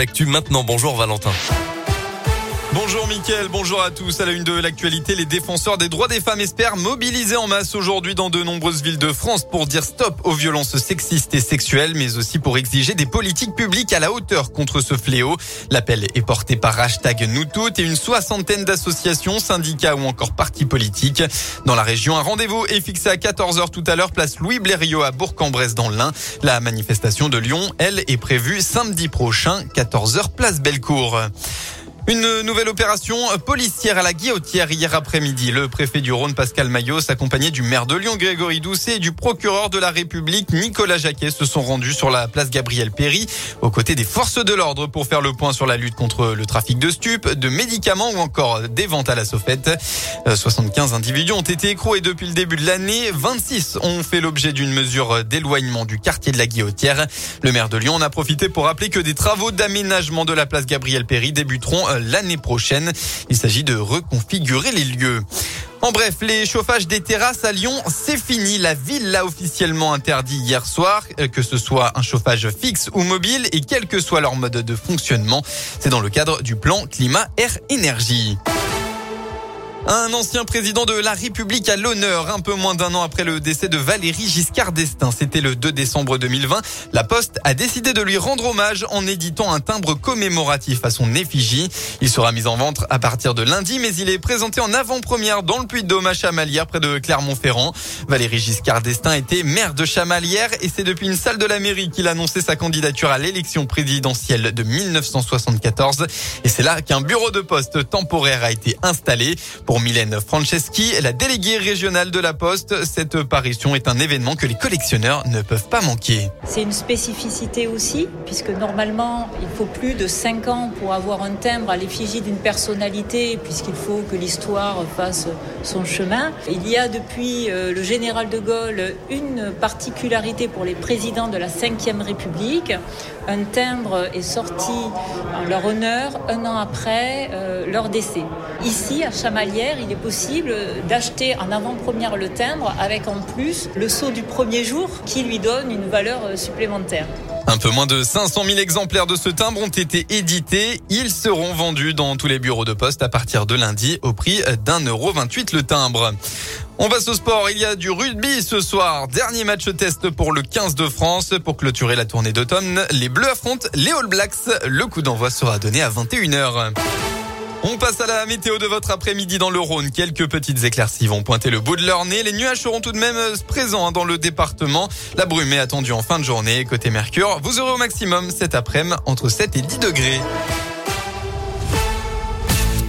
Actu maintenant, bonjour Valentin. Bonjour Mickaël, bonjour à tous. À la une de l'actualité, les défenseurs des droits des femmes espèrent mobiliser en masse aujourd'hui dans de nombreuses villes de France pour dire stop aux violences sexistes et sexuelles, mais aussi pour exiger des politiques publiques à la hauteur contre ce fléau. L'appel est porté par hashtag nous toutes et une soixantaine d'associations, syndicats ou encore partis politiques. Dans la région, un rendez-vous est fixé à 14h tout à l'heure, place Louis Blériot à Bourg-en-Bresse dans l'Ain. La manifestation de Lyon, elle, est prévue samedi prochain, 14h, place Bellecour. Une nouvelle opération policière à la Guillotière hier après-midi. Le préfet du Rhône, Pascal Maillot, accompagné du maire de Lyon, Grégory Doucet, et du procureur de la République, Nicolas Jacquet, se sont rendus sur la place Gabriel Péry, aux côtés des forces de l'ordre pour faire le point sur la lutte contre le trafic de stupes, de médicaments ou encore des ventes à la saufette. 75 euh, individus ont été écroués depuis le début de l'année. 26 ont fait l'objet d'une mesure d'éloignement du quartier de la Guillotière. Le maire de Lyon en a profité pour rappeler que des travaux d'aménagement de la place Gabriel Péry débuteront euh, l'année prochaine. Il s'agit de reconfigurer les lieux. En bref, les chauffages des terrasses à Lyon, c'est fini. La ville l'a officiellement interdit hier soir, euh, que ce soit un chauffage fixe ou mobile et quel que soit leur mode de fonctionnement. C'est dans le cadre du plan climat air énergie. Un ancien président de la République à l'honneur, un peu moins d'un an après le décès de Valérie Giscard d'Estaing. C'était le 2 décembre 2020. La Poste a décidé de lui rendre hommage en éditant un timbre commémoratif à son effigie. Il sera mis en vente à partir de lundi, mais il est présenté en avant-première dans le Puy-de-Dôme à Chamalières, près de Clermont-Ferrand. Valérie Giscard d'Estaing était maire de Chamalières et c'est depuis une salle de la mairie qu'il a annoncé sa candidature à l'élection présidentielle de 1974. Et c'est là qu'un bureau de poste temporaire a été installé pour Mylène Franceschi, la déléguée régionale de la Poste, cette parution est un événement que les collectionneurs ne peuvent pas manquer. C'est une spécificité aussi, puisque normalement, il faut plus de 5 ans pour avoir un timbre à l'effigie d'une personnalité, puisqu'il faut que l'histoire fasse son chemin. Il y a depuis euh, le général de Gaulle une particularité pour les présidents de la Ve République. Un timbre est sorti en leur honneur un an après euh, leur décès. Ici, à Chamalières, il est possible d'acheter en avant-première le timbre avec en plus le sceau du premier jour qui lui donne une valeur supplémentaire. Un peu moins de 500 000 exemplaires de ce timbre ont été édités. Ils seront vendus dans tous les bureaux de poste à partir de lundi au prix d'un euro 28 le timbre. On passe au sport. Il y a du rugby ce soir. Dernier match test pour le 15 de France. Pour clôturer la tournée d'automne, les Bleus affrontent les All Blacks. Le coup d'envoi sera donné à 21h. On passe à la météo de votre après-midi dans le Rhône. Quelques petites éclaircies vont pointer le bout de leur nez. Les nuages seront tout de même euh, présents hein, dans le département. La brume est attendue en fin de journée. Côté Mercure, vous aurez au maximum cet après-midi entre 7 et 10 degrés.